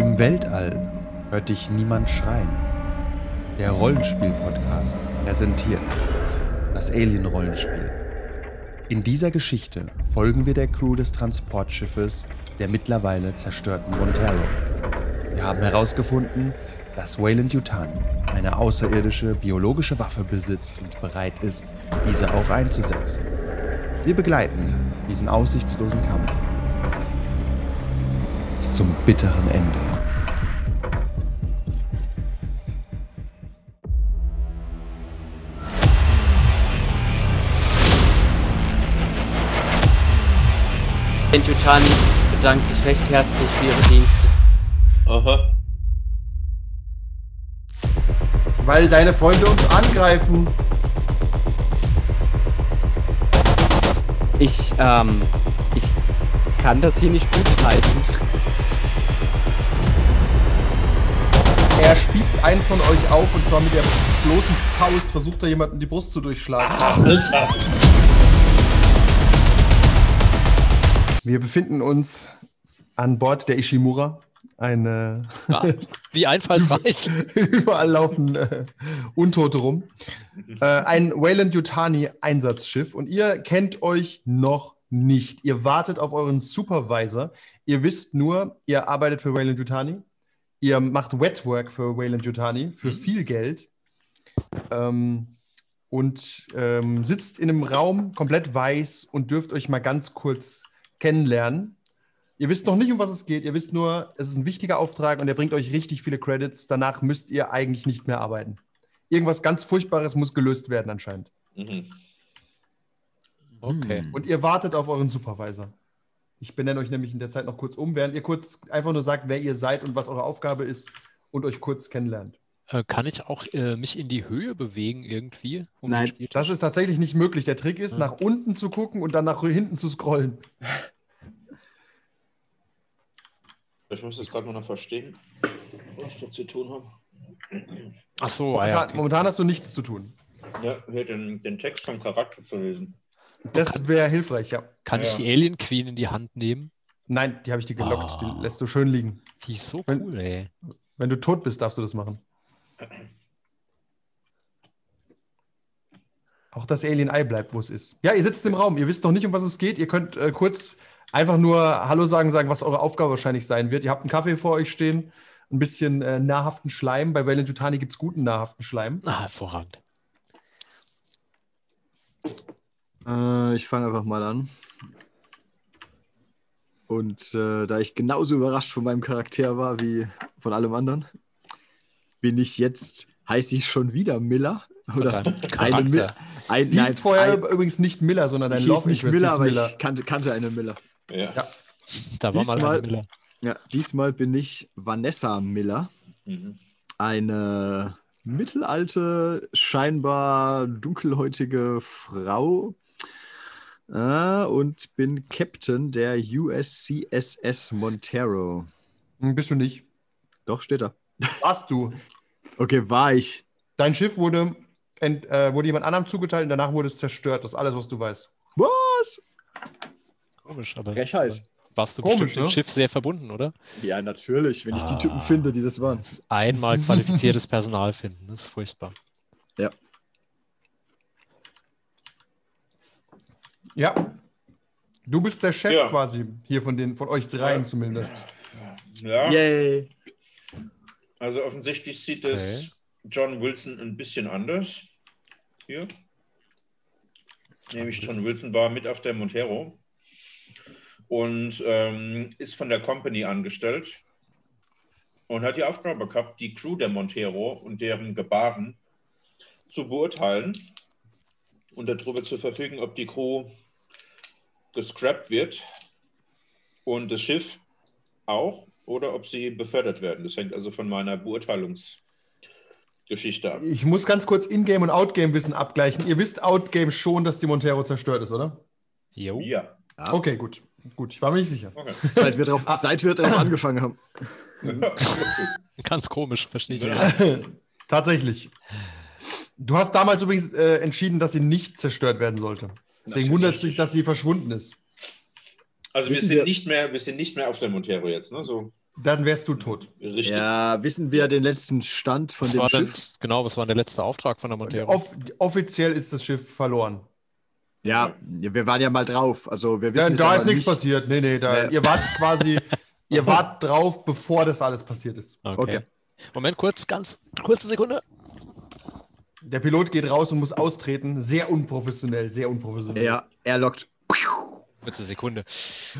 Im Weltall hört dich niemand schreien. Der Rollenspiel-Podcast präsentiert das Alien-Rollenspiel. In dieser Geschichte folgen wir der Crew des Transportschiffes der mittlerweile zerstörten Montero. Wir haben herausgefunden, dass Wayland Yutani eine außerirdische biologische Waffe besitzt und bereit ist, diese auch einzusetzen. Wir begleiten diesen aussichtslosen Kampf bis zum bitteren Ende. Yutani bedankt sich recht herzlich für ihre Dienste. Aha. Weil deine Freunde uns angreifen. Ich, ähm, ich kann das hier nicht gut heißen. Er spießt einen von euch auf und zwar mit der bloßen Faust versucht er jemanden die Brust zu durchschlagen. Alter. Wir befinden uns an Bord der Ishimura. Eine Ja, wie einfallsreich. überall laufen äh, Untote rum. Äh, ein Wayland Yutani Einsatzschiff und ihr kennt euch noch nicht. Ihr wartet auf euren Supervisor. Ihr wisst nur, ihr arbeitet für Wayland Yutani. Ihr macht Wetwork für Wayland Yutani für viel Geld. Ähm, und ähm, sitzt in einem Raum komplett weiß und dürft euch mal ganz kurz kennenlernen. Ihr wisst noch nicht, um was es geht. Ihr wisst nur, es ist ein wichtiger Auftrag und er bringt euch richtig viele Credits. Danach müsst ihr eigentlich nicht mehr arbeiten. Irgendwas ganz Furchtbares muss gelöst werden anscheinend. Mhm. Okay. Und ihr wartet auf euren Supervisor. Ich benenne euch nämlich in der Zeit noch kurz um, während ihr kurz einfach nur sagt, wer ihr seid und was eure Aufgabe ist und euch kurz kennenlernt. Äh, kann ich auch äh, mich in die Höhe bewegen irgendwie? um Nein? Das ist tatsächlich nicht möglich. Der Trick ist, Ja. nach unten zu gucken und dann nach hinten zu scrollen. Ich muss jetzt gerade nur noch verstehen, was ich da zu tun habe. Ach so, ah, ja, Momentan, okay. momentan hast du nichts zu tun. Ja, hier den, den Text vom Charakter zu lesen. Das wäre hilfreich, ja. Kann ich Ja. die Alien Queen in die Hand nehmen? Nein, die habe ich dir gelockt. Ah. Die lässt du schön liegen. Die ist so Wenn- cool, ey. Wenn du tot bist, darfst du das machen. Auch das Alien-Ei bleibt, wo es ist. Ja, ihr sitzt im Raum. Ihr wisst noch nicht, um was es geht. Ihr könnt äh, kurz einfach nur Hallo sagen, sagen, was eure Aufgabe wahrscheinlich sein wird. Ihr habt einen Kaffee vor euch stehen, ein bisschen äh, nahrhaften Schleim. Bei Valiant Yutani gibt es guten nahrhaften Schleim. Ah, hervorragend. Äh, ich fange einfach mal an. Und äh, da ich genauso überrascht von meinem Charakter war wie von allem anderen, bin ich jetzt, heiße ich schon wieder Miller? Oder eine. Miller? Ein, hieß vorher ein, übrigens nicht Miller, sondern dein ich Love hieß nicht Miller, aber Miller. ich kannte, kannte eine Miller. Ja. Ja. Da war mal Diesmal- eine Miller. Ja, diesmal bin ich Vanessa Miller, Mhm. eine mittelalte, scheinbar dunkelhäutige Frau äh, und bin Captain der USCSS Montero. Hm, Bist du nicht. Doch, steht da. Warst du. Okay, war ich. Dein Schiff wurde, ent, äh, wurde jemand anderem zugeteilt und danach wurde es zerstört. Das ist alles, was du weißt. Was? Komisch, aber. Frechheit. Warst du Komisch, bestimmt dem ne? Schiff sehr verbunden, oder? Ja, natürlich, wenn ich die Ah. Typen finde, die das waren. Einmal qualifiziertes Personal finden. Das ist furchtbar. Ja. Du bist der Chef Ja. quasi hier von, den, von euch dreien Ja. zumindest. ja. Yay. Also offensichtlich sieht es Okay. John Wilson ein bisschen anders. Hier. Nämlich John Wilson war mit auf der Montero und ähm, ist von der Company angestellt und hat die Aufgabe gehabt, die Crew der Montero und deren Gebaren zu beurteilen und darüber zu verfügen, ob die Crew gescrapped wird und das Schiff auch oder ob sie befördert werden. Das hängt also von meiner Beurteilungsgeschichte ab. Ich muss ganz kurz Ingame und Outgame-Wissen abgleichen. Ihr wisst Outgame schon, dass die Montero zerstört ist, oder? Jo. Ja. Ja. Okay, gut. Gut, ich war mir nicht sicher. Okay. Seit wir drauf, Ah. seit wir drauf angefangen haben. Ganz komisch, verstehe ich Ja. nicht. Tatsächlich. Du hast damals übrigens äh, entschieden, dass sie nicht zerstört werden sollte. Deswegen wundert es dich, dass sie verschwunden ist. Also wir Wissen sind, wir- nicht mehr, wir sind nicht mehr auf der Montero jetzt. Ne? So, dann wärst du tot. Richtig. Ja, wissen wir den letzten Stand von Was dem war denn, Schiff? genau, was war der letzte Auftrag von der Montero? Off offiziell ist das Schiff verloren. Ja, wir waren ja mal drauf. Also wir Ja, wissen es da aber ist nichts nicht. passiert. Nee, nee, da, Nee. ihr wart quasi, ihr wart drauf, bevor das alles passiert ist. Okay. Okay. Moment, kurz, ganz kurze Sekunde. Der Pilot geht raus und muss austreten. Sehr unprofessionell, sehr unprofessionell. Ja, er lockt. Kurze Sekunde.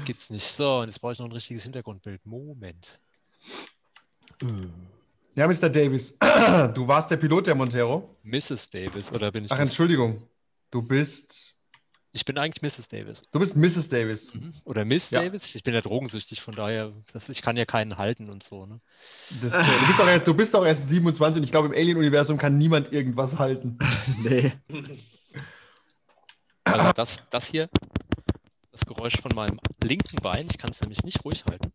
Gibt's nicht. So, und jetzt brauche ich noch ein richtiges Hintergrundbild. Moment. Ja, Mr. Davis, du warst der Pilot der Montero. Mrs. Davis, oder bin ich. Ach? Entschuldigung. Du bist, Ich bin eigentlich Mrs. Davis. du bist Mrs. Davis. Mhm. Oder Miss Ja. Davis? Ich bin ja drogensüchtig, von daher, das, ich kann ja keinen halten und so. Ne? Das, äh, du, bist auch erst, du bist auch erst 27 und ich glaube, im Alien-Universum kann niemand irgendwas halten. Nee. Also das, das hier, das Geräusch von meinem linken Bein, ich kann es nämlich nicht ruhig halten.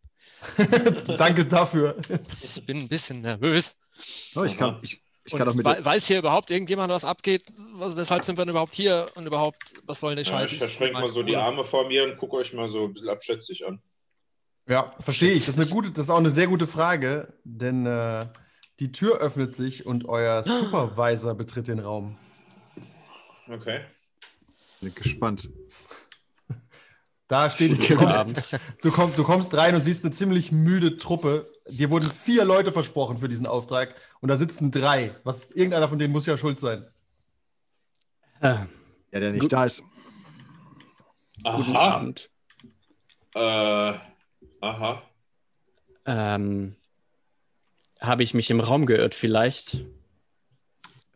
Danke dafür. Ich bin ein bisschen nervös. Oh, ich kann, ich, ich kann auch mit. wei- weiß hier überhaupt irgendjemand, was abgeht? Was, weshalb sind wir denn überhaupt hier? Und überhaupt, was soll denn der Ja, ich verschränke mal so die Arme vor mir und gucke euch mal so ein bisschen abschätzig an. Ja, verstehe ich. Das ist, eine gute, das ist auch eine sehr gute Frage, denn äh, die Tür öffnet sich und euer Supervisor betritt den Raum. Okay. Bin gespannt. Da steht, du Guten kommst, Abend. du, komm, du kommst rein und siehst eine ziemlich müde Truppe. Dir wurden vier Leute versprochen für diesen Auftrag und da sitzen drei. Was, irgendeiner von denen muss ja schuld sein. Äh, Ja, der nicht Gut. da ist. guten Aha. Abend. Äh, aha. Ähm, Habe ich mich im Raum geirrt vielleicht?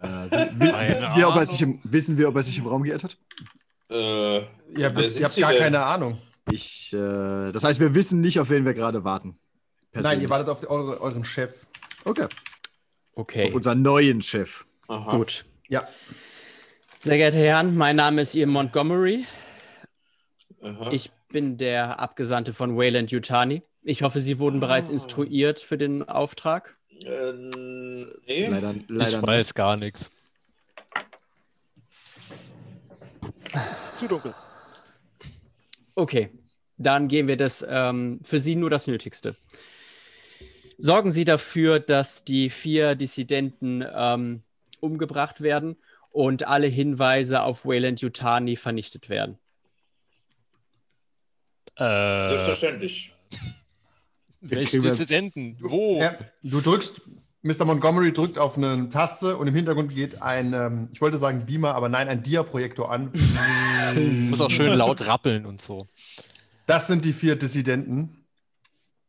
Äh, wissen, wir, ob er sich im, wissen wir, ob er sich im Raum geirrt hat? Äh, sind ihr habt gar denn? keine Ahnung. Ich, äh, das heißt, wir wissen nicht, auf wen wir gerade warten. Nein, ihr wartet auf eure, euren Chef. Okay. Okay, Auf unseren neuen Chef. aha. gut. Ja. Sehr geehrte Herren, mein Name ist Ian Montgomery. Aha. Ich bin der Abgesandte von Wayland Yutani. Ich hoffe, Sie wurden bereits Ah. instruiert für den Auftrag. Ähm, nee. Leider, leider ich weiß gar nichts. Zu dunkel. Okay, dann gehen wir das ähm, für Sie nur das Nötigste. Sorgen Sie dafür, dass die vier Dissidenten ähm, umgebracht werden und alle Hinweise auf Wayland Yutani vernichtet werden. Äh, Selbstverständlich. welche Dissidenten? Wo? Ja, du drückst, Mr. Montgomery drückt auf eine Taste und im Hintergrund geht ein, ähm, ich wollte sagen Beamer, aber nein, ein Dia-Projektor an. Muss auch schön laut rappeln und so. Das sind die vier Dissidenten.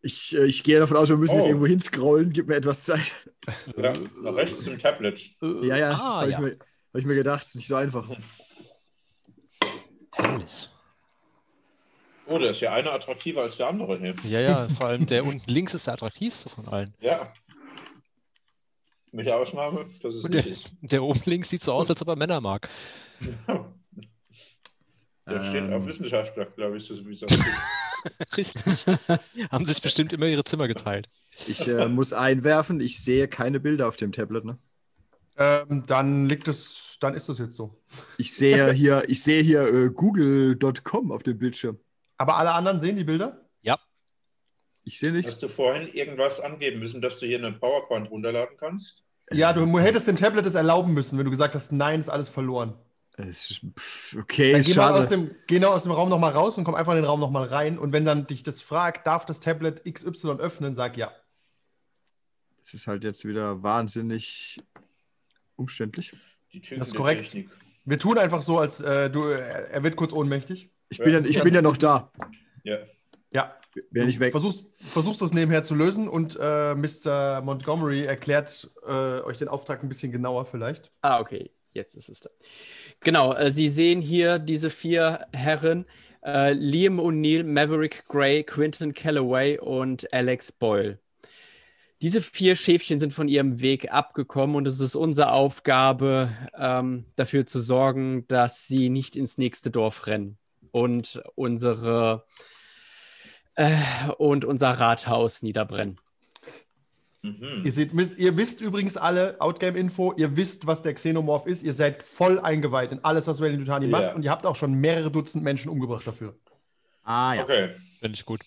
Ich, äh, ich gehe davon aus, wir müssen jetzt Oh. irgendwo hinscrollen. Gib mir etwas Zeit. Ja, nach rechts zum Tablet. Äh, Ja, ja, das ah, habe ja. ich, mir- hab ich mir gedacht. ist nicht so einfach. Herrlich. Oh, der ist ja einer attraktiver als der andere hier. Ja, ja, vor allem der unten links ist der attraktivste von allen. Ja. Mit der Ausnahme, dass es Und nicht der, ist. der oben links sieht so aus, als ob er Männer mag. Der steht Ähm. auf Wissenschaftler, glaube ich, so wie es Richtig. Haben sich bestimmt immer ihre Zimmer geteilt. Ich äh, muss einwerfen, ich sehe keine Bilder auf dem Tablet. Ne? Ähm, dann liegt es, dann ist das jetzt so. Ich sehe hier, ich sehe hier äh, google.com auf dem Bildschirm. Aber alle anderen sehen die Bilder? Ich sehe nichts. Hast du vorhin irgendwas angeben müssen, dass du hier eine PowerPoint runterladen kannst? Ja, du hättest dem Tablet es erlauben müssen, wenn du gesagt hast, nein, ist alles verloren. Es ist, pff, okay, Dann ist geh mal aus schade. dem, geh aus dem Raum nochmal raus und komm einfach in den Raum nochmal rein. Und wenn dann dich das fragt, darf das Tablet XY öffnen, sag ja. Es ist halt jetzt wieder wahnsinnig umständlich. Die Das ist korrekt. Technik. Wir tun einfach so, als äh, du, er er wird kurz ohnmächtig. Ich bin ja, ich bin ja noch da. Ja. Ja, Wäre nicht weg. Versuchst, versuchst das nebenher zu lösen und äh, Mr. Montgomery erklärt äh, euch den Auftrag ein bisschen genauer vielleicht. Ah, okay, jetzt ist es da. Genau, äh, Sie sehen hier diese vier Herren: äh, Liam O'Neill, Maverick Gray, Quinton Calloway und Alex Boyle. Diese vier Schäfchen sind von ihrem Weg abgekommen und es ist unsere Aufgabe, ähm, dafür zu sorgen, dass sie nicht ins nächste Dorf rennen und unsere äh, und unser Rathaus niederbrennen. Mhm. Ihr, seht, wisst- ihr wisst übrigens alle, Outgame-Info, ihr wisst, was der Xenomorph ist. Ihr seid voll eingeweiht in alles, was Wayland Yutani Ja. macht und ihr habt auch schon mehrere Dutzend Menschen umgebracht dafür. Ah ja. Okay, Finde ich gut.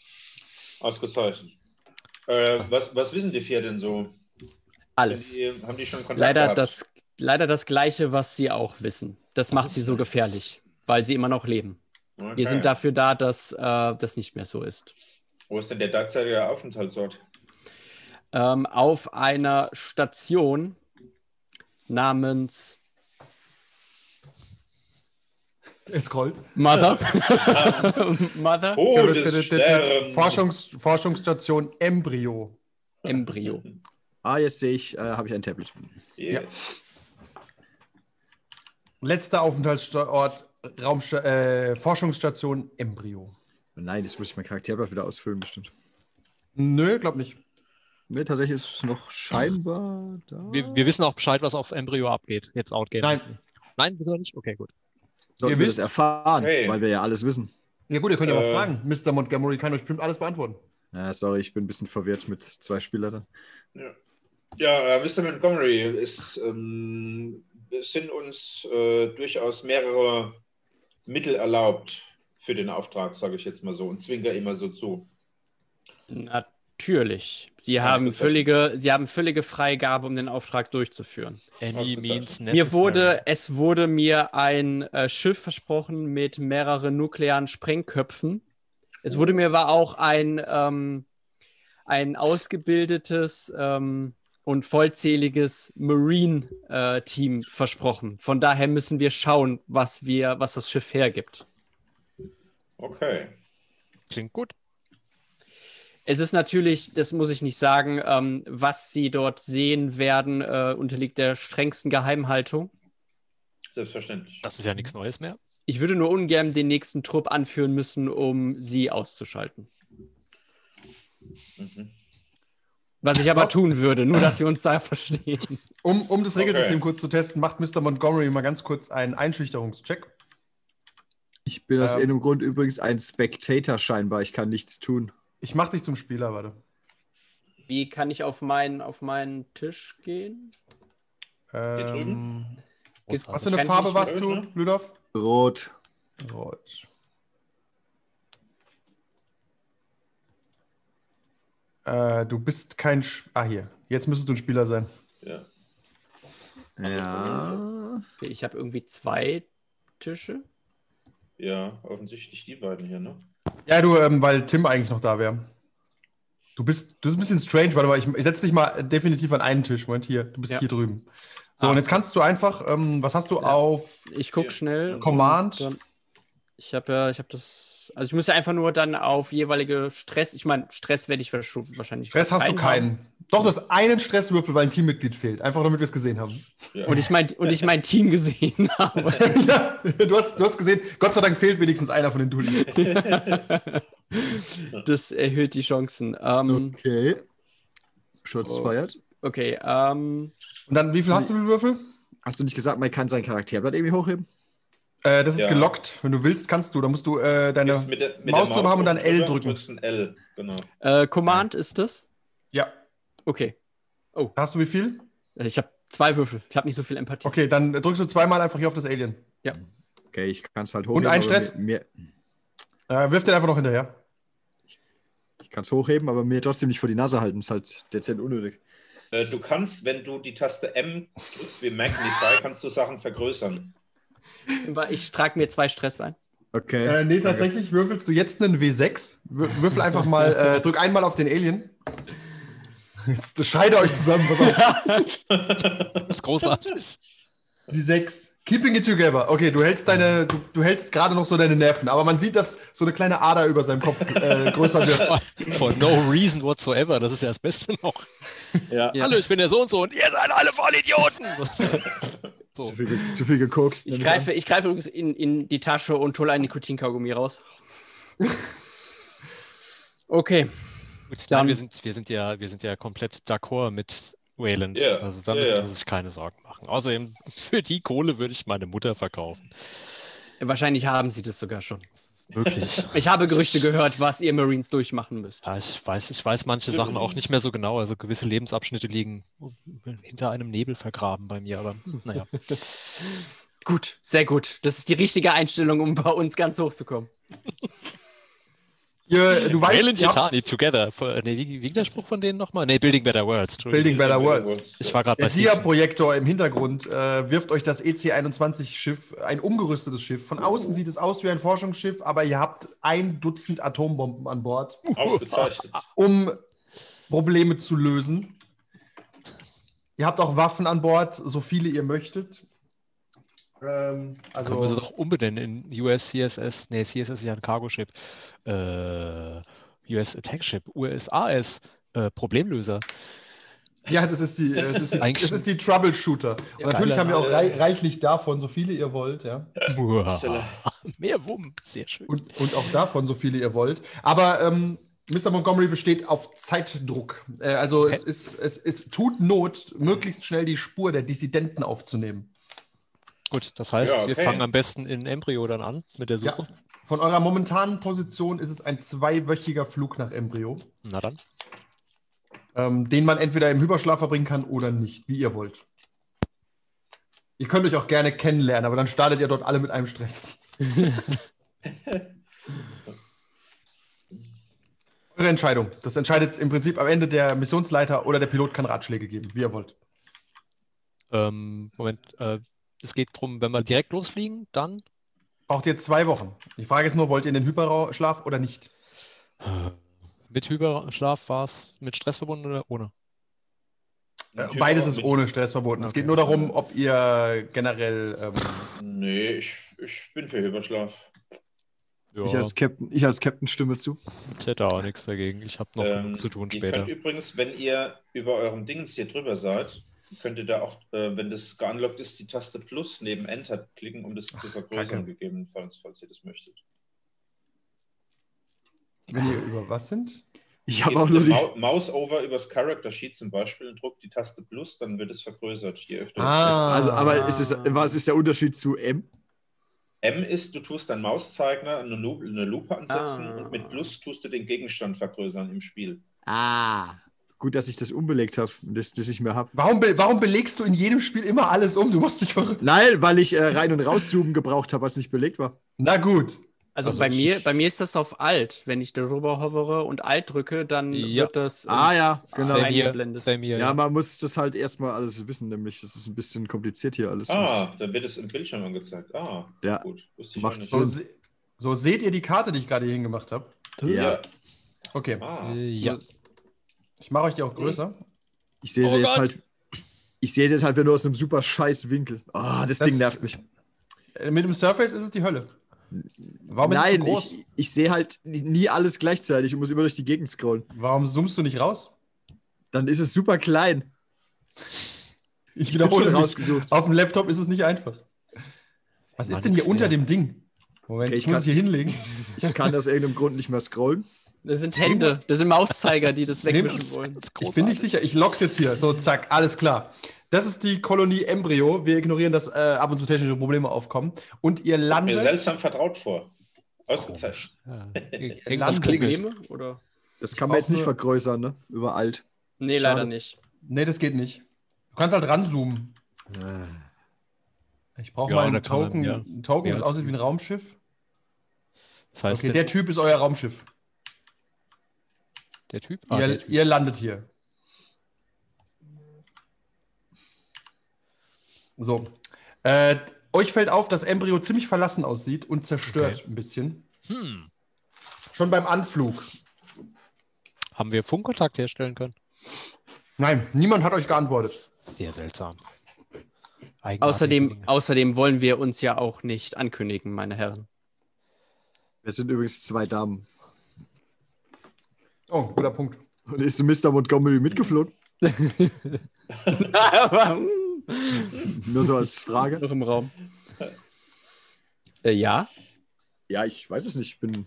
ausgezeichnet. Äh, was, was wissen die vier denn so? Alles. Die, haben die schon Kontakt Leider gehabt? das, leider das Gleiche, was sie auch wissen. Das macht sie so gefährlich, weil sie immer noch leben. Okay. Wir sind dafür da, dass äh, das nicht mehr so ist. Wo ist denn der derzeitige Aufenthaltsort? Ähm, auf einer Station namens Er scrollt. Mother. Mother Oh. Forschungs Forschungsstation Embryo. Embryo. Ah, jetzt sehe ich, äh, habe ich ein Tablet. Yeah. Letzter Aufenthaltsort Raumsta äh, Forschungsstation Embryo. Nein, jetzt muss ich mein Charakterblatt wieder ausfüllen, bestimmt. Nö, glaub nicht. Ne, tatsächlich ist es noch scheinbar da. Wir, wir wissen auch Bescheid, was auf Embryo abgeht. Jetzt Outgame. Nein. Nein, wissen wir nicht? Okay, gut. Sollten Ihr wir wisst- das erfahren, Hey. weil wir ja alles wissen. Ja gut, ihr könnt ja mal Äh. fragen. Mr. Montgomery kann euch bestimmt alles beantworten. Ja, sorry, ich bin ein bisschen verwirrt mit zwei Spielern. Ja, äh, Mr. Montgomery, es, ähm, sind uns äh, durchaus mehrere Mittel erlaubt für den Auftrag, sage ich jetzt mal so, und zwinker immer so zu. Natürlich. Sie Das haben völlige, sie haben völlige Freigabe, um den Auftrag durchzuführen. Any means necessary. Mir wurde, es wurde mir ein äh, Schiff versprochen mit mehreren nuklearen Sprengköpfen. Es wurde mir aber auch ein, ähm, ein ausgebildetes ähm, und vollzähliges Marine-Team versprochen. Von daher müssen wir schauen, was wir, was das Schiff hergibt. Okay. Klingt gut. Es ist natürlich, das muss ich nicht sagen, ähm, was Sie dort sehen werden, äh, unterliegt der strengsten Geheimhaltung. Selbstverständlich. Das ist ja nichts Neues mehr. Ich würde nur ungern den nächsten Trupp anführen müssen, um sie auszuschalten. Mhm. Was ich aber tun würde, nur dass wir uns da verstehen. Um, um das Regelsystem Okay. kurz zu testen, macht Mr. Montgomery mal ganz kurz einen Einschüchterungscheck. Ich bin aus Ähm. irgendeinem Grund übrigens ein Spectator scheinbar. Ich kann nichts tun. Ich mach dich zum Spieler, warte. Wie kann ich auf meinen, auf meinen Tisch gehen? Ähm, Gibt's- was für eine Farbe warst du, ne? Lüdorf? Rot. Rot. Äh, du bist kein. Sch ah, hier. Jetzt müsstest du ein Spieler sein. Ja. Ja. Okay, ich habe irgendwie zwei Tische. Ja, offensichtlich die beiden hier, ne? Ja, du, ähm, weil Tim eigentlich noch da wäre. Du bist, du bist ein bisschen strange, warte mal, ich, ich setze dich mal definitiv an einen Tisch. Moment, hier, du bist Ja. hier drüben. So, Ah. und jetzt kannst du einfach, ähm, was hast du Ja. auf Ich gucke schnell. Command? und ich habe ja, ich habe das. Also ich muss ja einfach nur dann auf jeweilige Stress. Ich meine, Stress werde ich wahrsch- wahrscheinlich. Stress hast du keinen haben. Doch, du hast einen Stresswürfel, weil ein Teammitglied fehlt. Einfach damit wir es gesehen haben. Ja. Und ich mein, und ich mein Team gesehen habe. ja, du hast, du hast gesehen, Gott sei Dank fehlt wenigstens einer von den Dullis. das erhöht die Chancen. Ähm, Okay. Shots Oh. fired. okay, ähm, Und dann, wie viel hast du für Würfel? Hast du nicht gesagt, man kann sein Charakterblatt irgendwie hochheben? Äh, das ist Ja. gelockt. Wenn du willst, kannst du. Da musst du äh, deine. Mit der, mit Maus drüber haben und dann L drücken. drückst ein L, genau. äh, Command ist das? Ja. Okay. Da hast du wie viel? Ich habe zwei Würfel. Ich habe nicht so viel Empathie. Okay, dann drückst du zweimal einfach hier auf das Alien. Okay, ich kann es halt Und hochheben. ein aber Stress? Mir, mir, Äh, wirf den einfach noch hinterher. ich kann es hochheben, aber mir trotzdem nicht vor die Nase halten. Ist halt dezent unnötig. Äh, du kannst, wenn du die Taste M drückst wie Magnify, kannst du Sachen vergrößern. Ich trage mir zwei Stress ein. Okay. Äh, nee, tatsächlich würfelst du jetzt einen W6. Wür- Würfel einfach mal, äh, drück einmal auf den Alien. Jetzt schreit ihr euch zusammen. Pass auf. Das ist großartig. Die 6. Keeping it together. Okay, du hältst deine, du, du hältst gerade noch so deine Nerven, aber man sieht, dass so eine kleine Ader über seinem Kopf äh, größer wird. For no reason whatsoever. Das ist ja das Beste noch. ja. Ja. Hallo, ich bin der so und so und ihr seid alle Vollidioten. so. Zu, viel, zu viel gekokst. Ich greife, ich greife übrigens in, in die Tasche und hole einen Nikotinkaugummi raus. Okay. Gut, Dann- nein, wir, sind, wir, sind ja, wir sind ja komplett d'accord mit Wayland. Ja, Also da müssen. Sie sich keine Sorgen machen. Außerdem, für die Kohle würde ich meine Mutter verkaufen. Wahrscheinlich haben sie das sogar schon. Wirklich. Ich habe Gerüchte gehört, was ihr Marines durchmachen müsst. Ja, ich weiß, ich weiß manche Sachen auch nicht mehr so genau. Also gewisse Lebensabschnitte liegen hinter einem Nebel vergraben bei mir, aber hm, naja. Gut, sehr gut. Das ist die richtige Einstellung, um bei uns ganz hoch zu kommen. Ihr, du weißt, Wayland ihr habt- Yutani together. Vor- Nee, wie, wie der Spruch von denen nochmal? Nee, Building Better Worlds. Building Better Worlds. Ich war gerade Der bei Season. Dia-Projektor im Hintergrund äh, wirft euch das EC-21-Schiff, ein umgerüstetes Schiff. Von außen sieht es aus wie ein Forschungsschiff, aber ihr habt ein Dutzend Atombomben an Bord, Ausgezeichnet. um Probleme zu lösen. Ihr habt auch Waffen an Bord, so viele ihr möchtet. Ähm, Können wir sie also, doch umbenennen in US CSS. Nee, CSS ist ja ein Cargo-Ship. Äh, US Attack Ship. USAS. Äh, Problemlöser. ja, das ist die, das ist die, das ist die Troubleshooter. Und Ja, natürlich haben wir auch rei reichlich davon, so viele ihr wollt, ja. Mehr Wumm. Sehr schön. Und, und auch davon, so viele ihr wollt. Aber ähm, Mr. Montgomery besteht auf Zeitdruck. Äh, also es, ist, es, es tut Not, möglichst schnell die Spur der Dissidenten aufzunehmen. Gut, das heißt, Ja, wir okay. fangen am besten in Embryo dann an mit der Suche. Ja. Von eurer momentanen Position ist es ein zweiwöchiger Flug nach Embryo, Na dann. ähm, den man entweder im Hyperschlaf verbringen kann oder nicht, wie ihr wollt. Ihr könnt euch auch gerne kennenlernen, aber dann startet ihr dort alle mit einem Stress. Eure Entscheidung. Das entscheidet im Prinzip am Ende der Missionsleiter oder der Pilot kann Ratschläge geben, wie ihr wollt. Ähm, Moment. Äh, es geht darum, wenn wir direkt losfliegen, dann. Braucht ihr zwei Wochen. Die Frage ist nur, wollt ihr in den Hyperschlaf oder nicht? Mit Hyperschlaf war es mit Stress verbunden oder ohne? Äh, Beides ist ohne Stress verboten. Es Okay. geht nur darum, ob ihr generell. Ähm, Nee, ich, ich bin für Überschlaf. Ja, Ich als Captain, ich als Captain stimme zu. ich hätte auch nichts dagegen. Ich habe noch Ähm, genug zu tun ihr später. könnt übrigens, wenn ihr über eurem Dingens hier drüber seid, könnt ihr da auch, äh, wenn das geunlockt ist, die Taste Plus neben Enter klicken, um das zu vergrößern, Kacke. gegebenenfalls, falls ihr das möchtet. wenn ihr über was sind? Ich habe auch nur die. Mau- Maus over übers Character Sheet zum Beispiel und drückt die Taste Plus, dann wird es vergrößert. Je öfter Ah. Also, aber ist es, was ist der Unterschied zu M? M ist, du tust deinen Mauszeiger eine, Lu eine Lupe ansetzen Ah. und mit Plus tust du den Gegenstand vergrößern im Spiel. Ah. Gut, dass ich das umbelegt habe und das, das ich mehr habe. Warum, be warum belegst du in jedem Spiel immer alles um? Du machst mich verrückt. Nein, weil ich äh, rein- und rauszoomen gebraucht habe, als nicht belegt war. Na gut. Also, Also bei, mir, bei mir ist das auf Alt. Wenn ich darüber hovere und Alt drücke, dann Ja. wird das. Ah ja, genau. Eingeblendet. Same hier, Ja, ja. man muss das halt erstmal alles wissen, nämlich das ist ein bisschen kompliziert hier alles. Ah, dann wird es im Bildschirm angezeigt. Ah, Ja. gut. Wusste ich Macht. So, se so seht ihr die Karte, die ich gerade hier hingemacht habe. Ja. Okay. Ah, Äh, ja. Ich mache euch die auch größer. Ich sehe Oh sie jetzt Gott. halt. Ich sehe sie jetzt halt nur aus einem super scheiß Winkel. Ah, das, Das- Ding nervt mich. Äh, Mit dem Surface ist es die Hölle. Warum ist Nein, es so groß? ich, ich sehe halt nie alles gleichzeitig und muss immer durch die Gegend scrollen. Warum zoomst du nicht raus? Dann ist es super klein. Ich bin schon mich. rausgesucht. Auf dem Laptop ist es nicht einfach. Was Mann, ist denn hier ist unter dem Ding? Moment, Okay, ich, ich muss kann- es hier hinlegen. Ich kann aus irgendeinem Grund nicht mehr scrollen. Das sind Hände, das sind Mauszeiger, die das wegwischen wollen. Ich bin nicht sicher. Ich log's jetzt hier. So, zack, alles klar. Das ist die Kolonie Embryo. Wir ignorieren, dass äh, ab und zu technische Probleme aufkommen. Und ihr mir landet. seltsam vertraut vor. Ausgezeichnet. Ja. Irgendwas Irgendwas klingelt. klingelt. Probleme? Oder? Das kann man jetzt nicht vergrößern, ne? Über alt. Nee, Schade. leider nicht. Nee, das geht nicht. Du kannst halt ranzoomen. Ich brauche Ja, mal einen kann man, Token. ja. Ein Token, das aussieht wie ein Raumschiff. Das heißt, Okay, der Typ ist euer Raumschiff. Der Typ? Ah, ihr, der typ. ihr landet hier. So. Äh, euch fällt auf, dass Embryo ziemlich verlassen aussieht und zerstört Okay. ein bisschen. Hm. Schon beim Anflug. Haben wir Funkkontakt herstellen können? Nein, niemand hat euch geantwortet. Sehr seltsam. Außerdem, außerdem wollen wir uns ja auch nicht ankündigen, meine Herren. Wir sind übrigens zwei Damen. Oh, guter Punkt. Und ist Mr. Montgomery mitgeflogen? Nur so als Frage. Noch im Raum. Äh, ja, Ja, ich weiß es nicht. Ich bin.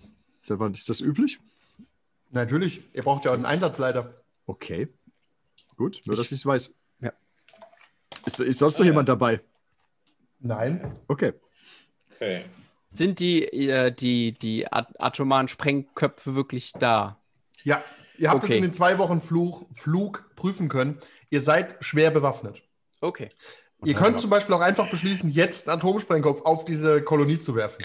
Ist das üblich? Natürlich, ihr braucht ja auch einen Einsatzleiter. Okay. Gut, nur dass ich es weiß. Ja. Ist, ist sonst noch jemand dabei? Nein. Okay. Okay. sind die, äh, die, die at atomaren Sprengköpfe wirklich da? Ja, ihr habt es Okay. in den zwei Wochen Fluch, Flug prüfen können. Ihr seid schwer bewaffnet. Okay. Ihr könnt zum Beispiel auch einfach beschließen, jetzt einen Atomsprengkopf auf diese Kolonie zu werfen.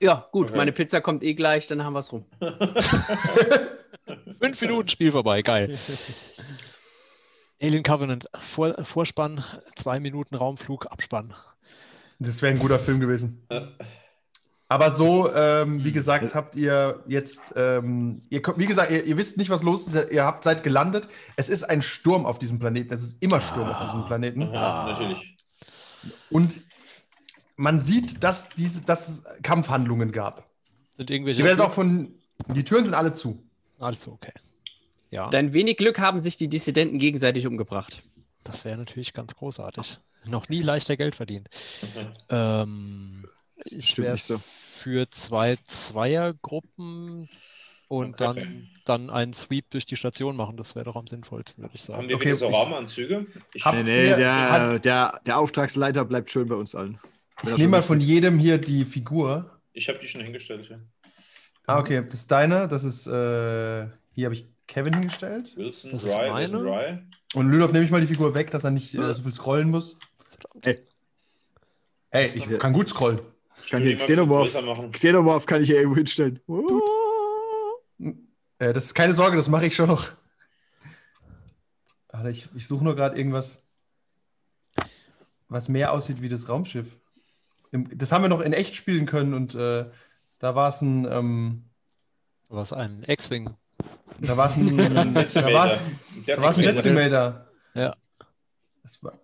Ja, gut, Okay. meine Pizza kommt eh gleich, dann haben wir es rum. Fünf Minuten Spiel vorbei, geil. Alien Covenant, Vor Vorspann, zwei Minuten Raumflug, Abspann. Das wäre ein guter Film gewesen. Äh. Aber so, ähm, wie gesagt, habt ihr jetzt, ähm, ihr wie gesagt, ihr, ihr wisst nicht, was los ist. Ihr habt seid gelandet. Es ist ein Sturm auf diesem Planeten. Es ist immer Sturm auf diesem Planeten. Aha, natürlich. Und man sieht, dass, diese, dass es Kampfhandlungen gab. Sind irgendwelche. Ihr werdet auch von. Die Türen sind alle zu. Alles okay. Ja, Dein wenig Glück haben sich die Dissidenten gegenseitig umgebracht. das wäre natürlich ganz großartig. Noch nie leichter Geld verdient. Mhm. Ähm, ich wäre so. für zwei Zweiergruppen und Okay. dann, dann einen Sweep durch die Station machen. Das wäre doch am sinnvollsten, würde ich Haben sagen. wir Okay, wieder so ich- Raumanzüge? Ich, Nee, nee, der, hat- der, der Auftragsleiter bleibt schön bei uns allen. Ich nehme mal von jedem hier die Figur. ich habe die schon hingestellt. Ja. Ah, okay. Das ist deine. Das ist. Äh, hier habe ich Kevin hingestellt. Wilson, Das ist Rye, Wilson. Rye. Und Lülov nehme ich mal die Figur weg, dass er nicht äh, so viel scrollen muss. Ey. Hey, ich kann gut scrollen. Ich kann hier ein Xenomorph. Xenomorph kann ich hier irgendwo hinstellen. Äh, das ist keine Sorge, das mache ich schon noch. Warte, ich, ich suche nur gerade irgendwas, was mehr aussieht wie das Raumschiff. Im, das haben wir noch in echt spielen können und äh, da war es ein, ähm, Was ein X-Wing. da war es ein, da war es, Der da war's ein Decimator. Decimator. Ja. Das war,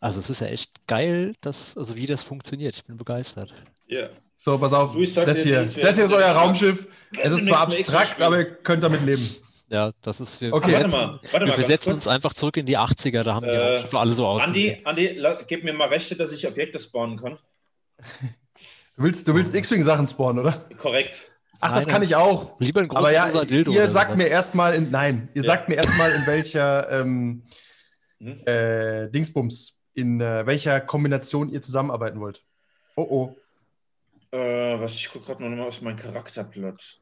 Also es ist ja echt geil, dass, also wie das funktioniert. Ich bin begeistert. Ja. so, pass auf, das hier, das hier ist euer Raumschiff. Es ist zwar abstrakt, aber ihr könnt damit leben. Ja, das ist. Wir, Okay. wir Warte setzen- mal, warte wir mal kurz. uns einfach zurück in die 80er, da haben die Äh, Raumschiffe alle so aus. Andi, Andi, gib mir mal Rechte, dass ich Objekte spawnen kann. Du willst, du willst X-Wing-Sachen spawnen, oder? Korrekt. Ach, das Nein, kann ich auch. Lieber ein großer Aber ja, Dildo. ihr sagt mir erstmal in, nein, ihr Ja. sagt mir erstmal in welcher ähm, Hm? äh, Dingsbums, in äh, welcher Kombination ihr zusammenarbeiten wollt. Oh oh. Äh, was, ich gucke gerade noch mal auf mein Charakterblatt.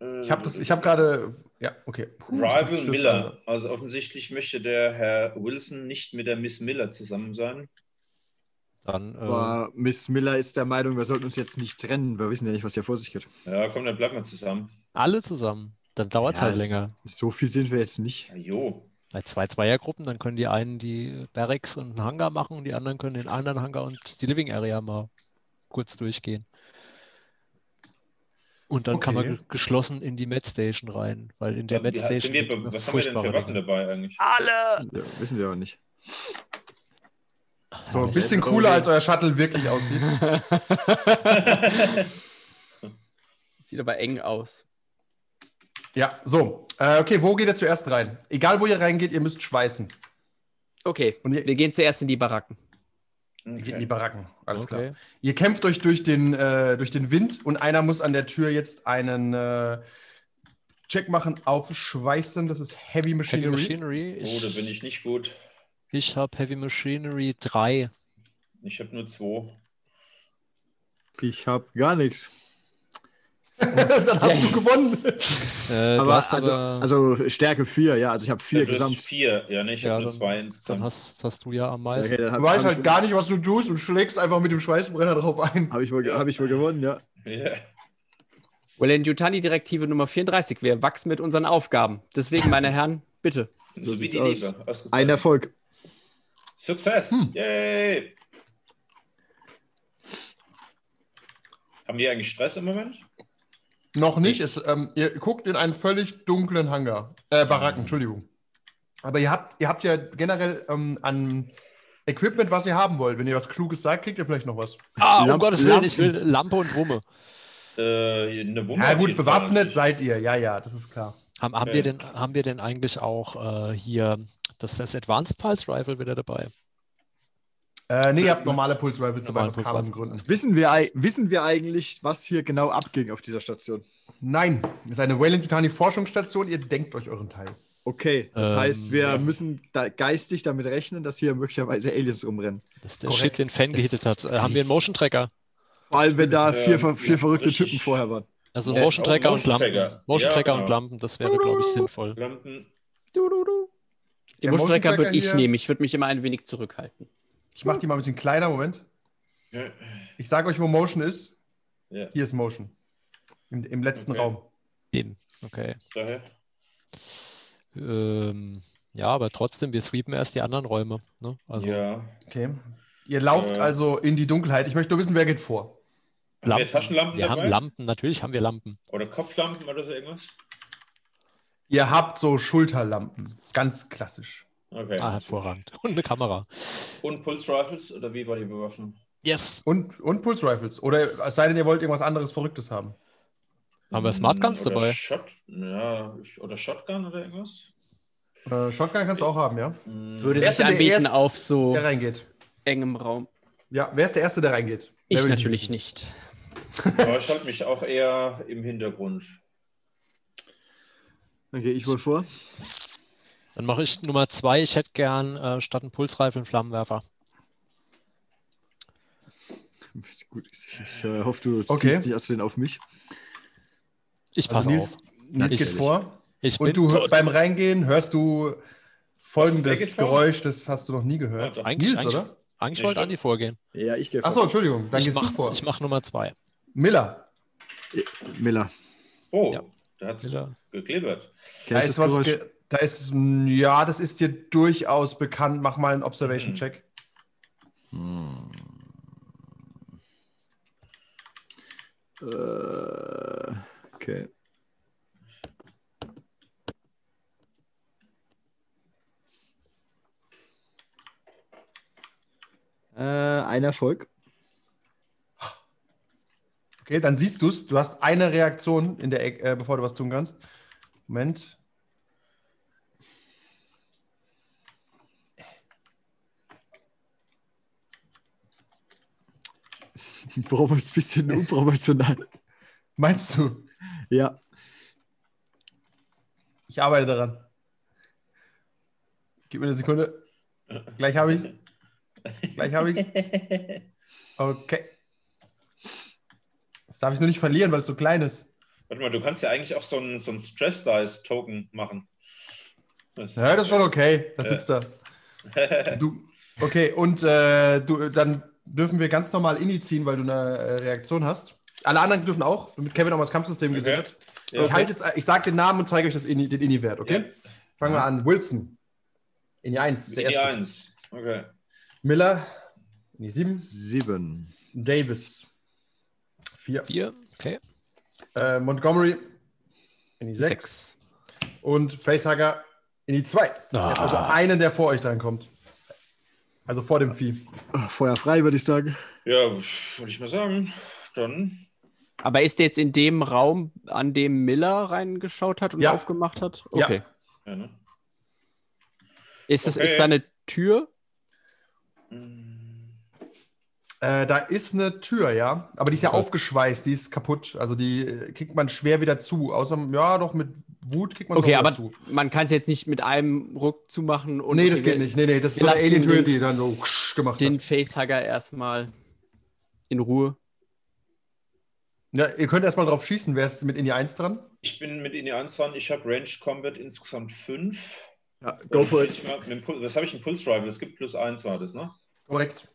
Äh, Ich habe das, ich habe gerade, ja, okay. Puh, Rival Miller. Also offensichtlich möchte der Herr Wilson nicht mit der Miss Miller zusammen sein. Dann, äh, Aber Miss Miller ist der Meinung, wir sollten uns jetzt nicht trennen. Wir wissen ja nicht, was hier vor sich geht. Ja, komm, dann bleiben wir zusammen. alle zusammen. Dann dauert es Ja, halt länger. So viel sind wir jetzt nicht. Ja, jo. Bei zwei Zweiergruppen, dann können die einen die Barracks und einen Hangar machen und die anderen können den anderen Hangar und die Living Area mal kurz durchgehen. Und dann kann man Okay. ge- geschlossen in die Med Station rein, weil in der Med Station wir, was haben wir denn für Waffen Dinge. dabei eigentlich? Alle! Ja, wissen wir aber nicht. So ein bisschen cooler, als euer Shuttle wirklich aussieht. Sieht aber eng aus. Ja, so. Äh, okay, wo geht ihr zuerst rein? Egal, wo ihr reingeht, ihr müsst schweißen. Okay, Und ihr, wir gehen zuerst in die Baracken. ihr geht in die Okay. Baracken. Alles klar. Okay. Ihr kämpft euch durch den, äh, durch den Wind und einer muss an der Tür jetzt einen äh, Check machen auf Schweißen. Das ist Heavy Heavy Machinery. Machinery. Oh, da Ich, bin ich nicht gut. ich habe Heavy Machinery 3. Ich habe nur zwei. Ich habe gar nichts. Dann hast du gewonnen. Äh, du Aber hast also, aber also Stärke 4, ja. Also ich habe 4 Ja, du hast gesamt. vier. Ja, ne, ich Ja, habe nur dann- zwei dann insgesamt. hast, hast du ja am meisten. Okay, dann Du weißt halt gar nicht, was du tust und schlägst einfach mit dem Schweißbrenner drauf ein. Habe ich, wohl- Ja. hab ich wohl gewonnen, ja. Ja. Well, in Yutani-Direktive Nummer 34. Wir wachsen mit unseren Aufgaben. Deswegen, meine Herren, bitte. So wie sieht's aus. Ausgezeichnet. Ein Erfolg. Success! Hm. Yay! Haben wir eigentlich Stress im Moment? Noch nicht. Es, ähm, ihr guckt in einen völlig dunklen Hangar. Äh, Baracken, Entschuldigung. Aber ihr habt, ihr habt ja generell ähm, an Equipment, was ihr haben wollt. Wenn ihr was Kluges sagt, kriegt ihr vielleicht noch was. Ah, um Lamp- Gottes Willen, ich will. Lampe und Wumme. Äh, eine Wumme Ja gut, bewaffnet seid ihr. Ja, ja, das ist klar. Haben, haben, Okay. wir denn, haben wir denn eigentlich auch äh, hier das, das Advanced Pulse Rifle wieder dabei? Äh, nee, ihr habt normale Pulse Rifles dabei, aus Rifle. Gründen. Wissen wir, wissen wir eigentlich, was hier genau abging auf dieser Station? Nein, das ist eine Wayland Yutani Forschungsstation. Ihr denkt euch euren Teil. Okay, das Ähm, heißt, wir ja. müssen da geistig damit rechnen, dass hier möglicherweise Aliens rumrennen. Dass der Korrekt. Shit den Fan gehittet hat. Äh, haben wir einen Motion Tracker? Vor allem, wenn da vier, ver- vier ja, verrückte richtig. Typen vorher waren. Also Ja, Motion Tracker und Motion Lampen. Tracker. Motion Ja, Tracker genau. und Lampen, das wäre, glaube ich, sinnvoll. Lampen. Den Der Motion Tracker Motion würde ich hier- nehmen. Ich würde mich immer ein wenig zurückhalten. Ich mache die mal ein bisschen kleiner, Moment. Ich sage euch, wo Motion ist. Ja, Hier ist Motion. Im, im letzten Okay. Raum. Eben. Okay. daher. Ähm, ja, aber trotzdem, wir sweepen erst die anderen Räume. Ne? Also ja. Okay. Ihr lauft Äh. also in die Dunkelheit. Ich möchte nur wissen, wer geht vor. Haben wir Taschenlampen wir dabei? haben Lampen, natürlich haben wir Lampen. Oder Kopflampen oder so irgendwas? Ihr habt so Schulterlampen. Ganz klassisch. Okay. Ah, hervorragend. Und eine Kamera. Und Pulse Rifles oder wie war die Bewaffnung? Yes. Und, und Pulse Rifles. Oder es sei denn, ihr wollt irgendwas anderes Verrücktes haben. Haben wir Smart Guns oder dabei? Shot, ja, oder Shotgun oder irgendwas? Äh, Shotgun kannst du auch haben, ja? Hm, Würde Wer ist sich anbieten Erste, auf so Der reingeht. engem Raum. Ja, wer ist der Erste, der reingeht? Ich Wer will natürlich wissen? nicht. Aber ich halte mich auch eher im Hintergrund. Dann gehe ich wohl vor. Dann mache ich Nummer zwei. Ich hätte gern äh, statt einen Pulsreifen einen Flammenwerfer. Gut, ich, ich äh, hoffe, du Okay. ziehst nicht aus den auf mich. Ich Also passe Nils, auf. Nils geht vor. Ich bin Und du tot. beim Reingehen hörst du folgendes? Geräusch, das hast du noch nie gehört. Ja, eigentlich, Nils, eigentlich, oder? eigentlich wollte. Andi vorgehen. Ja, ich gehe vor. Achso, Entschuldigung, dann ich gehst du mach, vor. Ich mache Nummer zwei. Miller, Miller. Oh, Ja. da hat es. Kenn da ist das was, da ist, mm, ja, das ist dir durchaus bekannt. Mach mal einen Mhm. Observation-Check. Hm. Äh, okay. Äh, ein Erfolg. Okay, dann siehst du es. Du hast eine Reaktion in der Ecke, äh, bevor du was tun kannst. Moment. Brauchen wir ein bisschen unproportional. Meinst du? Ja. Ich arbeite daran. Gib mir eine Sekunde. Gleich habe ich es. Gleich habe ich es. Okay. Das darf ich nur nicht verlieren, weil es so klein ist. Warte mal, du kannst ja eigentlich auch so einen so ein Stress Dice Token machen. Ja, das ist schon okay. Da sitzt er. Du, okay, und äh, du, dann dürfen wir ganz normal Inni ziehen, weil du eine äh, Reaktion hast. Alle anderen dürfen auch, damit Kevin auch mal das Kampfsystem gesehen Okay. hat. Ja, ich halte jetzt, ich sage den Namen und zeige euch das Inni, den Inni-Wert, okay? Ja. Fangen wir an. Wilson. Inni 1, der Die erste. 1. Okay. Miller. Inni 7. Sieben. Davis. 4. Vier. Okay. Äh, Montgomery. Inni 6. Sechs. Und Facehugger in die 2. Ah. Also einen, der vor euch dann kommt. Also vor dem Vieh. Ah, Feuer frei, würde ich sagen. Ja, würde ich mal sagen. Dann. Aber ist der jetzt in dem Raum, an dem Miller reingeschaut hat und Ja. aufgemacht hat? Ja. Okay. Ja, ne? Ist, das, Okay. ist da eine Tür? Äh, da ist eine Tür, ja. Aber die ist ja Okay. aufgeschweißt, die ist kaputt. Also die äh, kriegt man schwer wieder zu. Außer, ja, doch mit Wut kriegt man Okay, aber zu. man kann es jetzt nicht mit einem Ruck zumachen und nee, das geht nicht. Nee, nee, das ist so eine Alien-Tür, den- die dann so gemacht den hat. Facehugger erstmal in Ruhe. Ja, ihr könnt erstmal drauf schießen. Wer ist mit in die 1 dran? Ich bin mit Inni 1 dran. Ich habe Range Combat insgesamt 5. Ja, go for it. Was habe ich? Ein Pulse Rifle. Es gibt plus 1 war das, ne? Korrekt.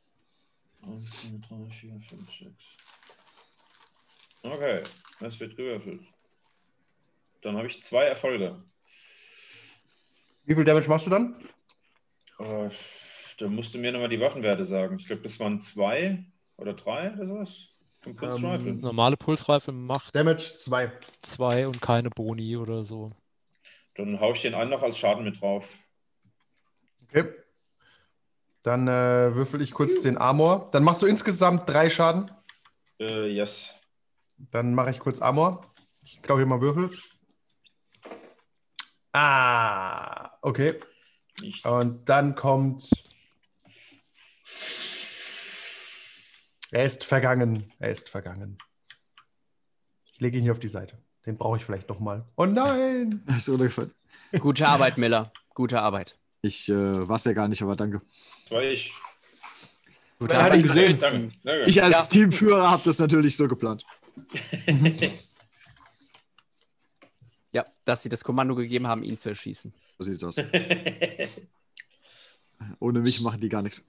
1, 2, 3, 4, 5, 6. Okay, das wird gewürfelt. Dann habe ich zwei Erfolge. Wie viel Damage machst du dann? Äh, da musst du mir nochmal die Waffenwerte sagen. Ich glaube, das waren zwei oder drei oder sowas. Pulse Ähm. Normale Pulsreife macht Damage 2. zwei und keine Boni oder so. Dann haue ich den einen noch als Schaden mit drauf. Okay. Dann äh, würfel ich kurz den Armor. Dann machst du insgesamt drei Schaden. Äh, yes. Dann mache ich kurz Armor. Ich glaube hier mal Würfel. Ah, okay. Ich, Und dann kommt. Er ist vergangen. Er ist vergangen. Ich lege ihn hier auf die Seite. Den brauche ich vielleicht noch mal. Oh nein! Das ist. Gute Arbeit, Miller. Gute Arbeit. Ich äh, war es ja gar nicht, aber danke. das war ich. Gute Arbeit. Danke. Danke. Ich als Ja. Teamführer habe das natürlich so geplant. Dass sie das Kommando gegeben haben, ihn zu erschießen. So sieht's aus. Ohne mich machen die gar nichts.